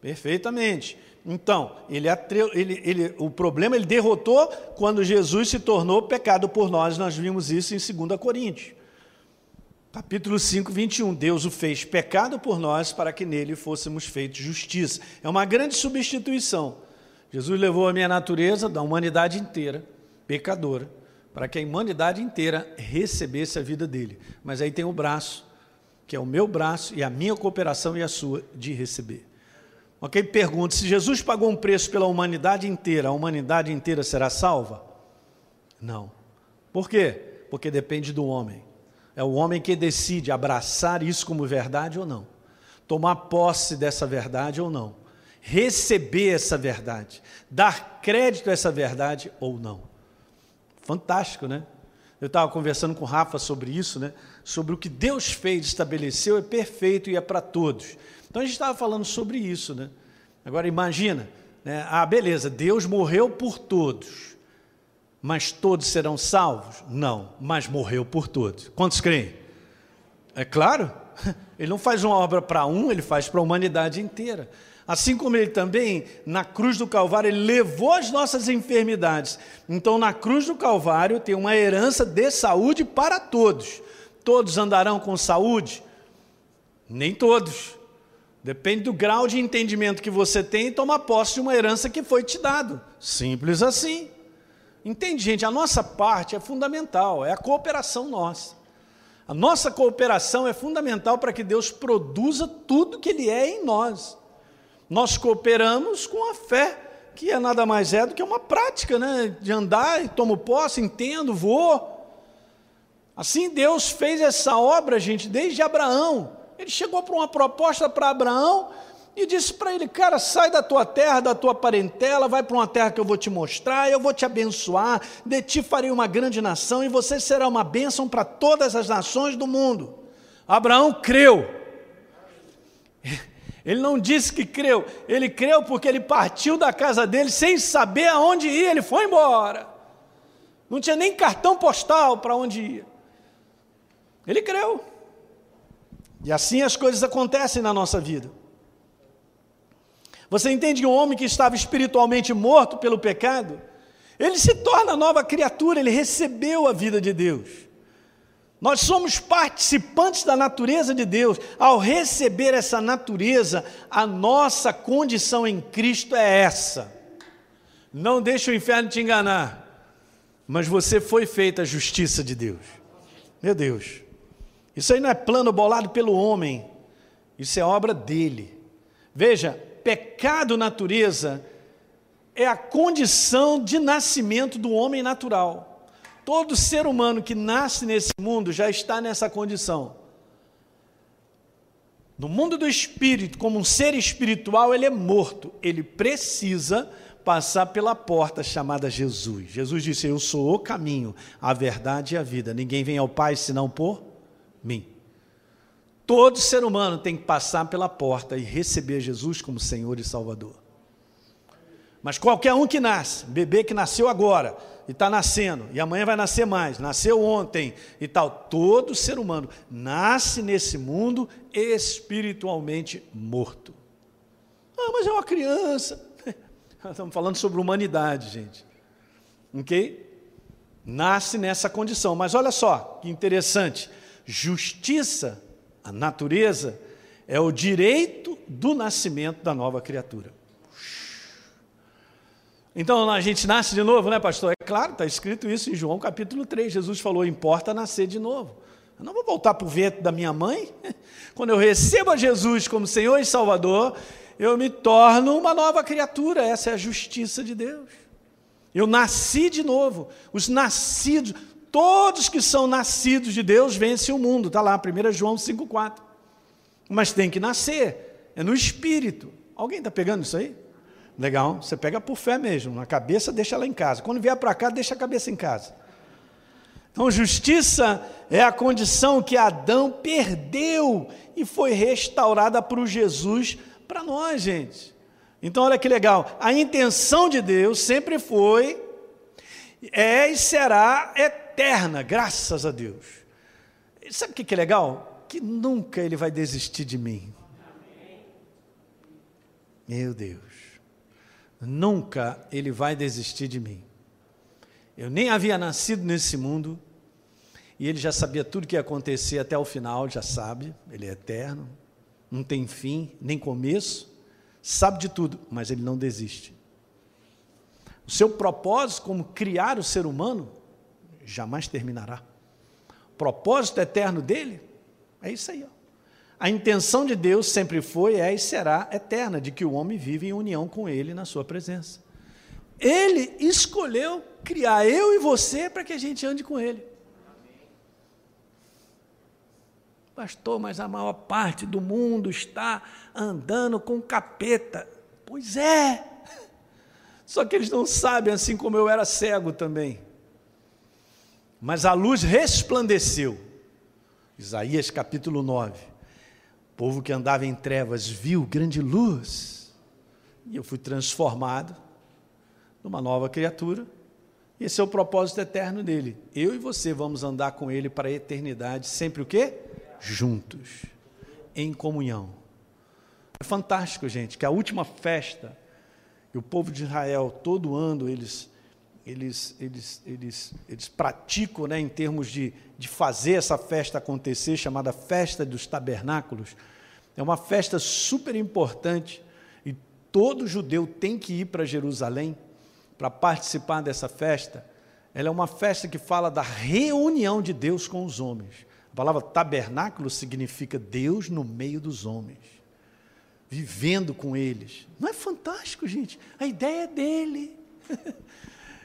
Perfeitamente. Então, ele, ele, ele, o problema ele derrotou quando Jesus se tornou pecado por nós. Nós vimos isso em 2 Coríntios. Capítulo 5, 21. Deus o fez pecado por nós para que nele fôssemos feitos justiça. É uma grande substituição. Jesus levou a minha natureza da humanidade inteira, pecadora, para que a humanidade inteira recebesse a vida dele. Mas aí tem o braço, que é o meu braço e a minha cooperação e a sua de receber. Ok? Pergunta: se Jesus pagou um preço pela humanidade inteira, a humanidade inteira será salva? Não. Por quê? Porque depende do homem. É o homem que decide abraçar isso como verdade ou não, tomar posse dessa verdade ou não, receber essa verdade, dar crédito a essa verdade ou não. Fantástico, né? Eu estava conversando com o Rafa sobre isso, né? Sobre o que Deus fez, estabeleceu, é perfeito e é para todos. Então a gente estava falando sobre isso, né? Agora imagina, né? ah, beleza, Deus morreu por todos, mas todos serão salvos? Não, mas morreu por todos. Quantos creem? É claro, ele não faz uma obra para um, ele faz para a humanidade inteira. Assim como ele também, na cruz do Calvário, ele levou as nossas enfermidades. Então, na cruz do Calvário, tem uma herança de saúde para todos. Todos andarão com saúde? Nem todos. Depende do grau de entendimento que você tem e tomar posse de uma herança que foi te dado. Simples assim. Entende, gente? A nossa parte é fundamental, é a cooperação nossa. A nossa cooperação é fundamental para que Deus produza tudo que Ele é em nós. Nós cooperamos com a fé, que é nada mais é do que uma prática, né? De andar tomo posse, entendo, vou. Assim Deus fez essa obra, gente, desde Abraão. Ele chegou para uma proposta para Abraão e disse para ele: Cara, sai da tua terra, da tua parentela, vai para uma terra que eu vou te mostrar, eu vou te abençoar, de ti farei uma grande nação e você será uma bênção para todas as nações do mundo. Abraão creu. Ele não disse que creu, ele creu porque ele partiu da casa dele sem saber aonde ia, ele foi embora. Não tinha nem cartão postal para onde ia. Ele creu. E assim as coisas acontecem na nossa vida. Você entende que um homem que estava espiritualmente morto pelo pecado, ele se torna nova criatura, ele recebeu a vida de Deus. Nós somos participantes da natureza de Deus. Ao receber essa natureza, a nossa condição em Cristo é essa. Não deixe o inferno te enganar, mas você foi feita a justiça de Deus. Meu Deus. Isso aí não é plano bolado pelo homem, isso é obra dele. Veja, pecado natureza é a condição de nascimento do homem natural. Todo ser humano que nasce nesse mundo já está nessa condição. No mundo do espírito, como um ser espiritual, ele é morto. Ele precisa passar pela porta chamada Jesus. Jesus disse: Eu sou o caminho, a verdade e a vida. Ninguém vem ao Pai senão por mim. Todo ser humano tem que passar pela porta e receber Jesus como Senhor e Salvador. Mas qualquer um que nasce, bebê que nasceu agora, e está nascendo, e amanhã vai nascer mais, nasceu ontem e tal. Todo ser humano nasce nesse mundo espiritualmente morto. Ah, mas é uma criança. Estamos falando sobre humanidade, gente. Ok? Nasce nessa condição. Mas olha só que interessante: justiça, a natureza, é o direito do nascimento da nova criatura. Então a gente nasce de novo, né, pastor? É claro, está escrito isso em João capítulo 3. Jesus falou: importa nascer de novo. Eu não vou voltar para o vento da minha mãe. Quando eu recebo a Jesus como Senhor e Salvador, eu me torno uma nova criatura. Essa é a justiça de Deus. Eu nasci de novo. Os nascidos, todos que são nascidos de Deus vencem o mundo. Está lá, 1 João 5,4. Mas tem que nascer, é no espírito. Alguém está pegando isso aí? Legal, você pega por fé mesmo, na cabeça deixa ela em casa. Quando vier para cá, deixa a cabeça em casa. Então, justiça é a condição que Adão perdeu e foi restaurada por Jesus para nós, gente. Então, olha que legal. A intenção de Deus sempre foi, é e será eterna, graças a Deus. Sabe o que é legal? Que nunca Ele vai desistir de mim. Meu Deus nunca ele vai desistir de mim. Eu nem havia nascido nesse mundo, e ele já sabia tudo que ia acontecer até o final, já sabe, ele é eterno, não tem fim, nem começo, sabe de tudo, mas ele não desiste. O seu propósito como criar o ser humano jamais terminará. O propósito eterno dele é isso aí, ó. A intenção de Deus sempre foi, é e será eterna, de que o homem vive em união com Ele na Sua presença. Ele escolheu criar eu e você para que a gente ande com Ele. Pastor, mas a maior parte do mundo está andando com capeta. Pois é. Só que eles não sabem, assim como eu era cego também. Mas a luz resplandeceu. Isaías capítulo 9 povo que andava em trevas viu grande luz, e eu fui transformado numa nova criatura. E esse é o propósito eterno dele. Eu e você vamos andar com ele para a eternidade, sempre o quê? Juntos, em comunhão. É fantástico, gente, que a última festa que o povo de Israel, todo ano, eles eles, eles, eles, eles praticam né, em termos de, de fazer essa festa acontecer, chamada Festa dos Tabernáculos. É uma festa super importante e todo judeu tem que ir para Jerusalém para participar dessa festa. Ela é uma festa que fala da reunião de Deus com os homens. A palavra tabernáculo significa Deus no meio dos homens, vivendo com eles. Não é fantástico, gente? A ideia é dele.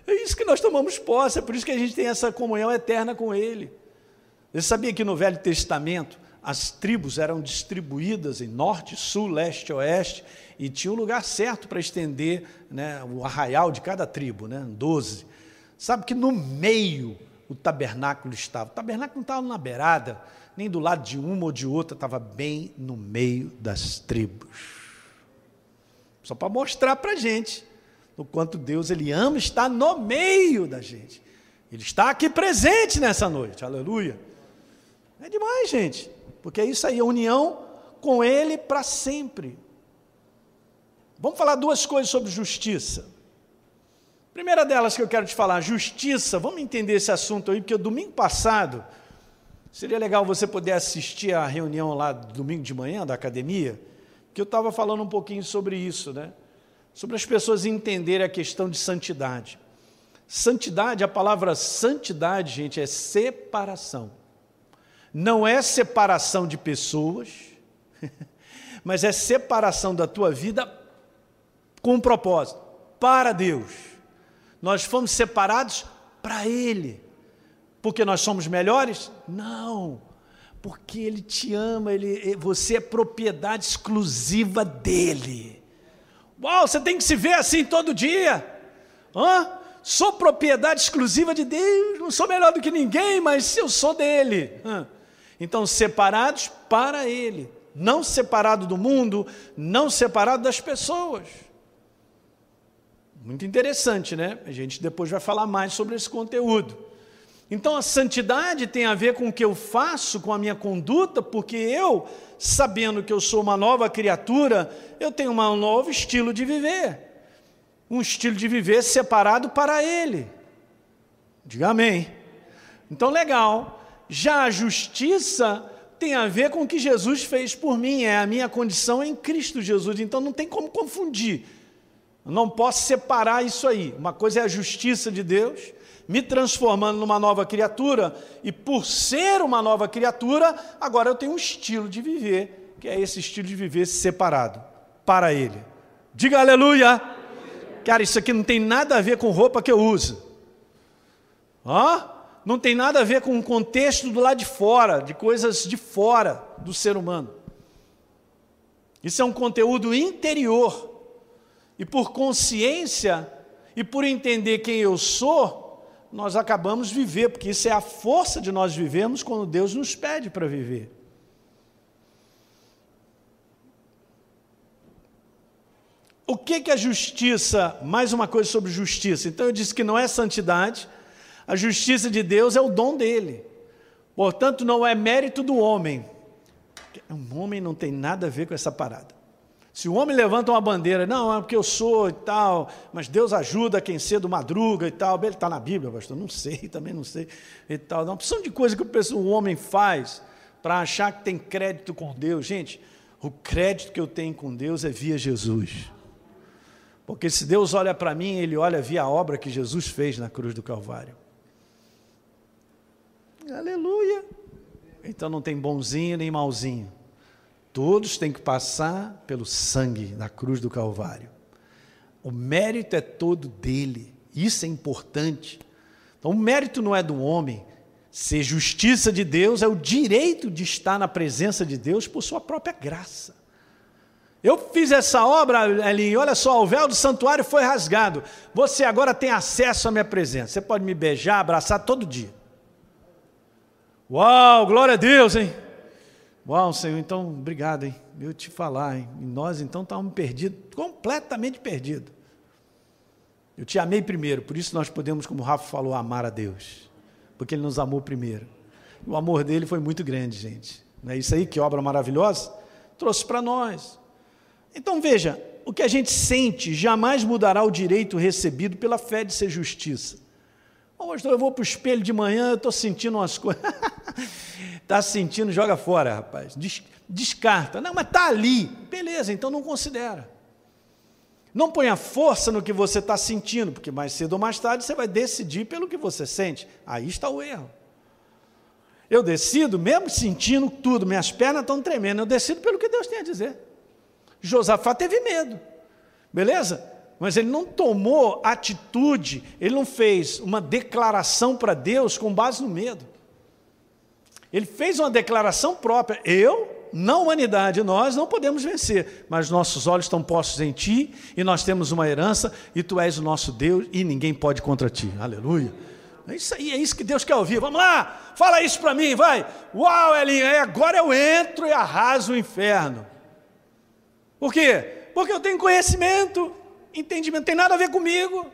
É isso que nós tomamos posse, é por isso que a gente tem essa comunhão eterna com Ele. Você sabia que no Velho Testamento as tribos eram distribuídas em norte, sul, leste, oeste, e tinha um lugar certo para estender né, o arraial de cada tribo, né, 12. Sabe que no meio o tabernáculo estava. O tabernáculo não estava na beirada, nem do lado de uma ou de outra, estava bem no meio das tribos. Só para mostrar para a gente o quanto Deus ele ama estar no meio da gente. Ele está aqui presente nessa noite, aleluia. É demais, gente, porque é isso aí, a união com Ele para sempre. Vamos falar duas coisas sobre justiça. Primeira delas que eu quero te falar, justiça. Vamos entender esse assunto aí, porque domingo passado, seria legal você poder assistir a reunião lá domingo de manhã da academia, que eu estava falando um pouquinho sobre isso, né? Sobre as pessoas entenderem a questão de santidade. Santidade, a palavra santidade, gente, é separação. não é separação de pessoas, mas é separação da tua vida com um propósito, para Deus. Nós fomos separados para Ele. Porque nós somos melhores? Não. Porque Ele te ama, ele, você é propriedade exclusiva dEle. Uau, você tem que se ver assim todo dia. Hã? Sou propriedade exclusiva de Deus, não sou melhor do que ninguém, mas eu sou dele. Hã? Então, separados para Ele, não separado do mundo, não separado das pessoas. Muito interessante, né? A gente depois vai falar mais sobre esse conteúdo. Então, a santidade tem a ver com o que eu faço, com a minha conduta, porque eu, sabendo que eu sou uma nova criatura, eu tenho um novo estilo de viver. Um estilo de viver separado para Ele. Diga amém. Então, legal. Já a justiça tem a ver com o que Jesus fez por mim, é a minha condição em Cristo Jesus. Então não tem como confundir. Eu não posso separar isso aí. Uma coisa é a justiça de Deus, me transformando numa nova criatura, e por ser uma nova criatura, agora eu tenho um estilo de viver, que é esse estilo de viver separado para Ele. Diga aleluia! Cara, isso aqui não tem nada a ver com roupa que eu uso. Ó, não tem nada a ver com o contexto do lado de fora, de coisas de fora do ser humano. Isso é um conteúdo interior. E por consciência e por entender quem eu sou, nós acabamos de viver, porque isso é a força de nós vivermos quando Deus nos pede para viver. O que, que a justiça, mais uma coisa sobre justiça. Então eu disse que não é santidade, a justiça de Deus é o dom dele. Portanto, não é mérito do homem. Um homem não tem nada a ver com essa parada. Se o homem levanta uma bandeira, não, é porque eu sou e tal, mas Deus ajuda quem cedo madruga e tal. Ele está na Bíblia, pastor? Não sei, também não sei e tal. Não, opção de coisa que o homem faz para achar que tem crédito com Deus. Gente, o crédito que eu tenho com Deus é via Jesus. Porque se Deus olha para mim, Ele olha via a obra que Jesus fez na cruz do Calvário. Aleluia! Então não tem bonzinho nem malzinho. Todos têm que passar pelo sangue da cruz do Calvário. O mérito é todo dele. Isso é importante. Então, o mérito não é do homem. Ser justiça de Deus é o direito de estar na presença de Deus por sua própria graça. Eu fiz essa obra, Elinho, olha só, o véu do santuário foi rasgado. Você agora tem acesso à minha presença. Você pode me beijar, abraçar todo dia. Uau, glória a Deus, hein? Uau, Senhor, então, obrigado, hein? Eu te falar, hein? E nós, então, estávamos perdidos, completamente perdidos. Eu te amei primeiro, por isso nós podemos, como o Rafa falou, amar a Deus. Porque Ele nos amou primeiro. O amor dele foi muito grande, gente. Não é isso aí, que obra maravilhosa? Trouxe para nós. Então, veja, o que a gente sente jamais mudará o direito recebido pela fé de ser justiça. Eu vou para o espelho de manhã, eu estou sentindo umas coisas. Está sentindo, joga fora, rapaz. descarta. Não, mas está ali. Beleza, então não considera. Não ponha força no que você está sentindo, porque mais cedo ou mais tarde você vai decidir pelo que você sente. Aí está o erro. Eu decido, mesmo sentindo tudo, minhas pernas estão tremendo, eu decido pelo que Deus tem a dizer. Josafá teve medo, beleza? Mas ele não tomou atitude, ele não fez uma declaração para Deus com base no medo. Ele fez uma declaração própria. Eu, na humanidade, nós não podemos vencer, mas nossos olhos estão postos em Ti e nós temos uma herança e Tu és o nosso Deus e ninguém pode contra Ti. Aleluia. É isso aí, é isso que Deus quer ouvir. Vamos lá, fala isso para mim, vai. Uau, Elinho, agora eu entro e arraso o inferno. Por quê? Porque eu tenho conhecimento, entendimento, não tem nada a ver comigo.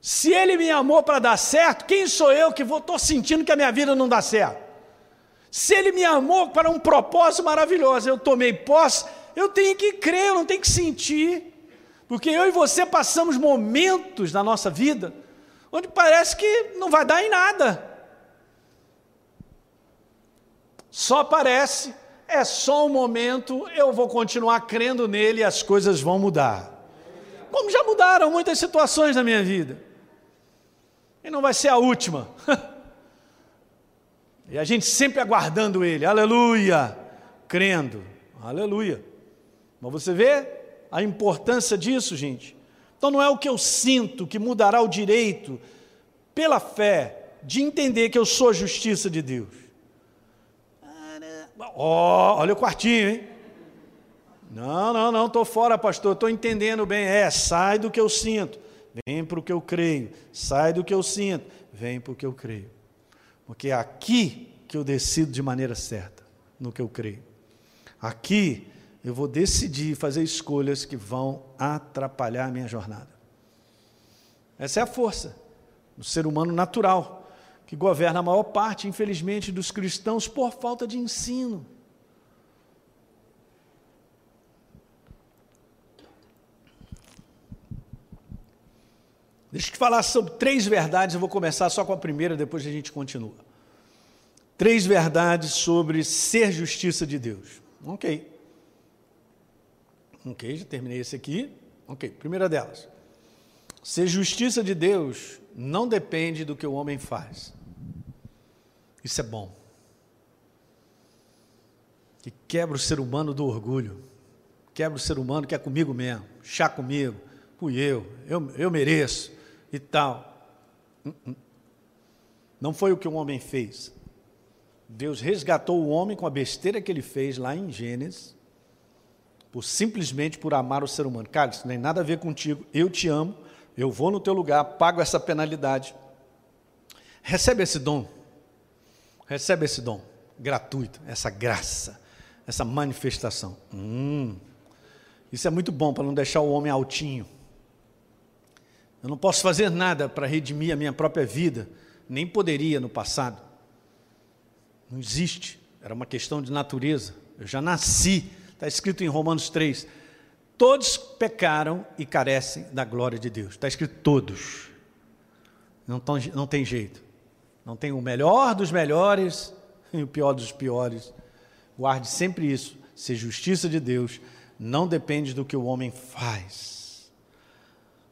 Se ele me amou para dar certo, quem sou eu que estou sentindo que a minha vida não dá certo? Se Ele me amou para um propósito maravilhoso, eu tomei posse, eu tenho que crer, eu não tenho que sentir. Porque eu e você passamos momentos na nossa vida onde parece que não vai dar em nada. Só parece, é só um momento, eu vou continuar crendo nele e as coisas vão mudar. Como já mudaram muitas situações na minha vida. E não vai ser a última. E a gente sempre aguardando Ele, aleluia, crendo, aleluia. Mas você vê a importância disso, gente? Então não é o que eu sinto que mudará o direito, pela fé, de entender que eu sou justiça de Deus. Oh, olha o quartinho, hein? Não, não, não, estou fora, pastor, estou entendendo bem. É, sai do que eu sinto, vem para o que eu creio. Sai do que eu sinto, vem para o que eu creio. Porque é aqui que eu decido de maneira certa, no que eu creio. Aqui eu vou decidir fazer escolhas que vão atrapalhar a minha jornada. Essa é a força do ser humano natural, que governa a maior parte, infelizmente, dos cristãos por falta de ensino. Deixa eu te falar sobre três verdades, eu vou começar só com a primeira, depois a gente continua. Três verdades sobre ser justiça de Deus. Ok. Ok, já terminei esse aqui. Ok, primeira delas. Ser justiça de Deus não depende do que o homem faz. Isso é bom. Que quebra o ser humano do orgulho. Quebra o ser humano que é comigo mesmo. Chá comigo. Fui eu. Eu, eu mereço. E tal. Hum, hum. Não foi o que o homem fez. Deus resgatou o homem com a besteira que ele fez lá em Gênesis por simplesmente por amar o ser humano. Cara, isso não tem nada a ver contigo. Eu te amo, eu vou no teu lugar, pago essa penalidade. Recebe esse dom. Recebe esse dom gratuito, essa graça, essa manifestação. Hum, isso é muito bom para não deixar o homem altinho. Eu não posso fazer nada para redimir a minha própria vida, nem poderia no passado. Não existe, era uma questão de natureza. Eu já nasci Está escrito em Romanos 3: Todos pecaram e carecem da glória de Deus. Está escrito todos. Não, tão, não tem jeito. Não tem o melhor dos melhores e o pior dos piores. Guarde sempre isso. Ser justiça de Deus não depende do que o homem faz.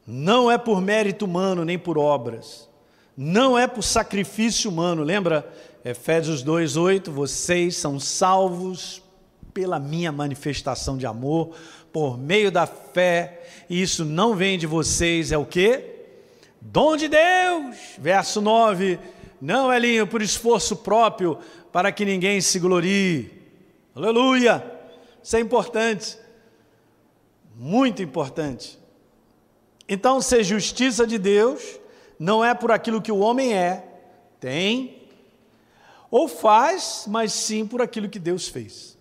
Não é por mérito humano nem por obras. Não é por sacrifício humano. Lembra Efésios 2:8, vocês são salvos pela minha manifestação de amor, por meio da fé, e isso não vem de vocês, é o que? Dom de Deus. Verso 9: Não, Elinho, por esforço próprio, para que ninguém se glorie. Aleluia! Isso é importante, muito importante. Então, ser justiça de Deus não é por aquilo que o homem é, tem, ou faz, mas sim por aquilo que Deus fez.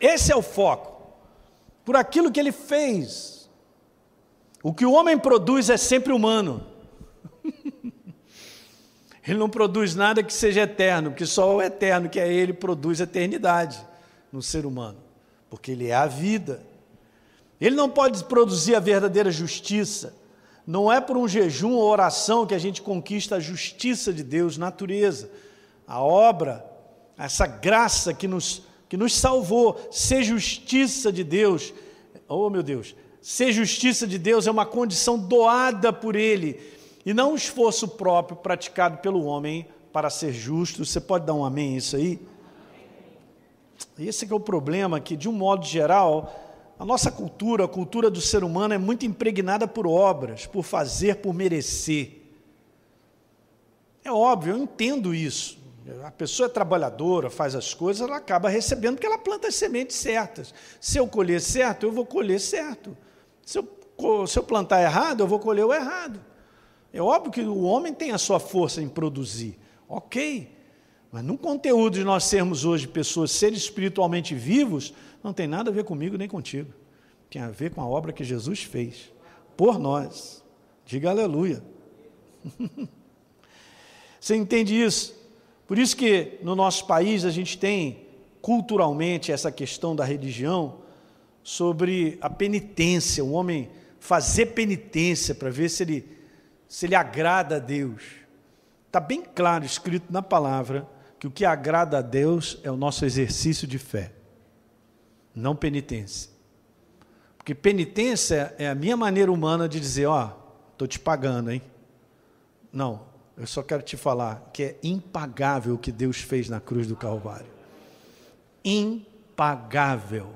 Esse é o foco. Por aquilo que ele fez. O que o homem produz é sempre humano. ele não produz nada que seja eterno, porque só o eterno, que é ele, produz eternidade no ser humano, porque ele é a vida. Ele não pode produzir a verdadeira justiça. Não é por um jejum ou oração que a gente conquista a justiça de Deus, natureza, a obra, essa graça que nos que nos salvou, ser justiça de Deus. Oh, meu Deus, ser justiça de Deus é uma condição doada por Ele e não um esforço próprio praticado pelo homem para ser justo. Você pode dar um amém isso aí? Esse é o problema que, de um modo geral, a nossa cultura, a cultura do ser humano é muito impregnada por obras, por fazer, por merecer. É óbvio, eu entendo isso. A pessoa é trabalhadora, faz as coisas, ela acaba recebendo porque ela planta as sementes certas. Se eu colher certo, eu vou colher certo. Se eu, se eu plantar errado, eu vou colher o errado. É óbvio que o homem tem a sua força em produzir. Ok. Mas no conteúdo de nós sermos hoje pessoas, seres espiritualmente vivos, não tem nada a ver comigo nem contigo. Tem a ver com a obra que Jesus fez por nós. Diga aleluia. Você entende isso? Por isso que no nosso país a gente tem culturalmente essa questão da religião sobre a penitência, o homem fazer penitência para ver se ele, se ele agrada a Deus. Está bem claro escrito na palavra que o que agrada a Deus é o nosso exercício de fé, não penitência. Porque penitência é a minha maneira humana de dizer, ó, oh, estou te pagando, hein? Não, eu só quero te falar que é impagável o que Deus fez na cruz do Calvário. Impagável.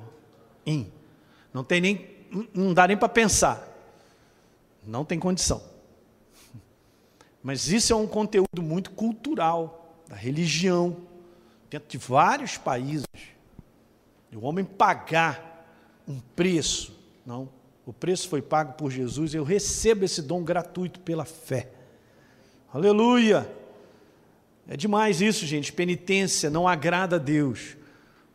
In. Não tem nem, não dá nem para pensar. Não tem condição. Mas isso é um conteúdo muito cultural, da religião, dentro de vários países. O homem pagar um preço, não. O preço foi pago por Jesus, eu recebo esse dom gratuito pela fé. Aleluia! É demais isso, gente. Penitência não agrada a Deus,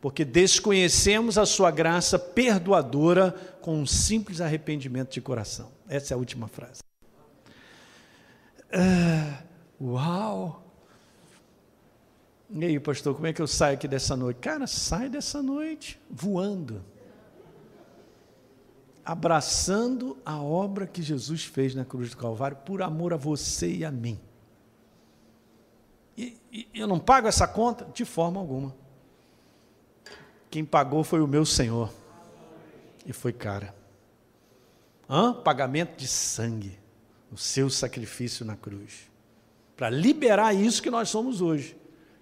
porque desconhecemos a sua graça perdoadora com um simples arrependimento de coração. Essa é a última frase. Ah, uau! E aí, pastor, como é que eu saio aqui dessa noite? Cara, sai dessa noite voando. Abraçando a obra que Jesus fez na cruz do Calvário por amor a você e a mim. E, e eu não pago essa conta de forma alguma. Quem pagou foi o meu Senhor. E foi cara. Hã? Pagamento de sangue. O seu sacrifício na cruz. Para liberar isso que nós somos hoje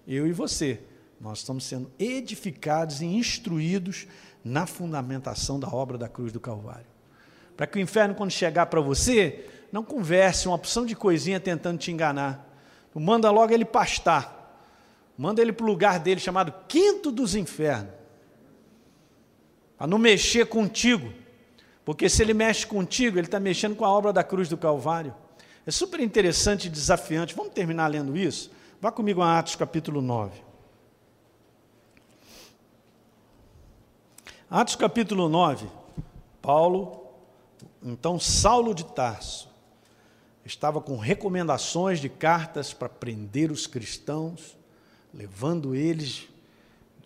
eu e você, nós estamos sendo edificados e instruídos na fundamentação da obra da cruz do Calvário. Para que o inferno, quando chegar para você, não converse uma opção de coisinha tentando te enganar. Manda logo ele pastar. Manda ele para o lugar dele chamado quinto dos infernos. Para não mexer contigo. Porque se ele mexe contigo, ele está mexendo com a obra da cruz do Calvário. É super interessante e desafiante. Vamos terminar lendo isso? Vá comigo a Atos capítulo 9. Atos capítulo 9, Paulo, então Saulo de Tarso, estava com recomendações de cartas para prender os cristãos, levando eles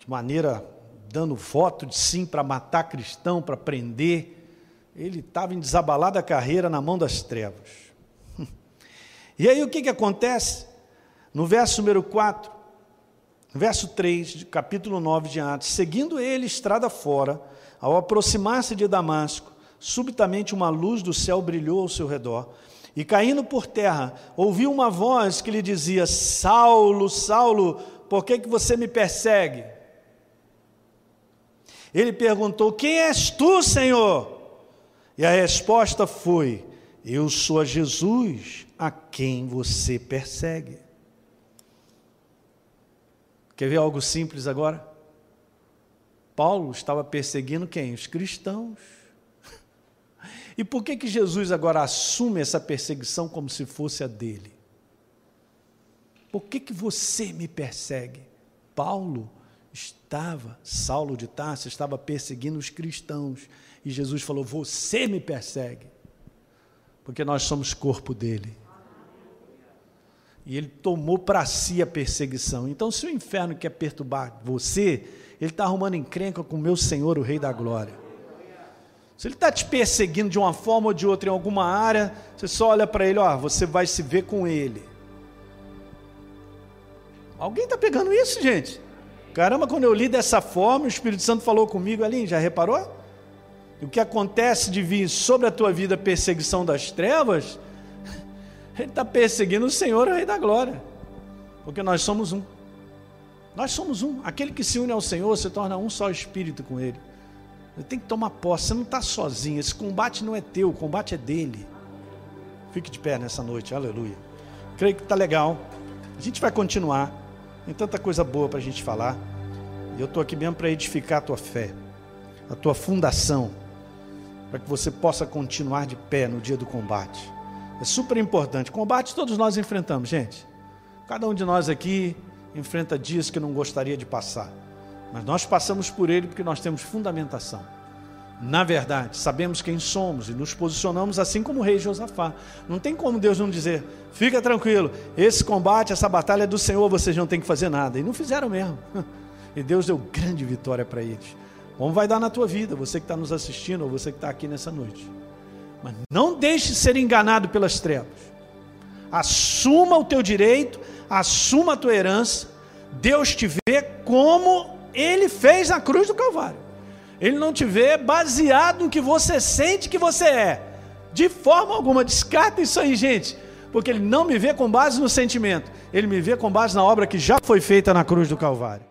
de maneira, dando voto de sim para matar cristão, para prender. Ele estava em desabalada carreira na mão das trevas. E aí o que, que acontece? No verso número 4, verso 3, capítulo 9 de Atos, seguindo ele estrada fora, ao aproximar-se de Damasco, subitamente uma luz do céu brilhou ao seu redor, e caindo por terra, ouviu uma voz que lhe dizia: Saulo, Saulo, por que, que você me persegue? Ele perguntou: Quem és tu, Senhor? E a resposta foi: Eu sou a Jesus a quem você persegue. Quer ver algo simples agora? Paulo estava perseguindo quem? Os cristãos. E por que, que Jesus agora assume essa perseguição como se fosse a dele? Por que, que você me persegue? Paulo estava, Saulo de Tarso estava perseguindo os cristãos. E Jesus falou: Você me persegue. Porque nós somos corpo dele e ele tomou para si a perseguição. Então, se o inferno quer perturbar você, ele está arrumando encrenca com o meu Senhor, o Rei da Glória. Se ele está te perseguindo de uma forma ou de outra em alguma área, você só olha para ele, ó, você vai se ver com ele. Alguém está pegando isso, gente? Caramba, quando eu li dessa forma, o Espírito Santo falou comigo ali, já reparou? O que acontece de vir sobre a tua vida perseguição das trevas, ele está perseguindo o Senhor, o Rei da Glória. Porque nós somos um. Nós somos um. Aquele que se une ao Senhor se torna um só espírito com Ele. Você tem que tomar posse, você não está sozinho. Esse combate não é teu, o combate é dele. Fique de pé nessa noite, aleluia. Creio que está legal. A gente vai continuar. Tem tanta coisa boa para a gente falar. E eu estou aqui mesmo para edificar a tua fé, a tua fundação, para que você possa continuar de pé no dia do combate. É super importante. Combate todos nós enfrentamos, gente. Cada um de nós aqui enfrenta dias que não gostaria de passar. Mas nós passamos por ele porque nós temos fundamentação. Na verdade, sabemos quem somos e nos posicionamos assim como o rei Josafá. Não tem como Deus não dizer: fica tranquilo, esse combate, essa batalha é do Senhor, vocês não têm que fazer nada. E não fizeram mesmo. E Deus deu grande vitória para eles. Como vai dar na tua vida, você que está nos assistindo ou você que está aqui nessa noite. Mas não deixe ser enganado pelas trevas. Assuma o teu direito, assuma a tua herança. Deus te vê como ele fez na cruz do Calvário. Ele não te vê baseado no que você sente que você é. De forma alguma, descarta isso aí, gente. Porque ele não me vê com base no sentimento, ele me vê com base na obra que já foi feita na cruz do Calvário.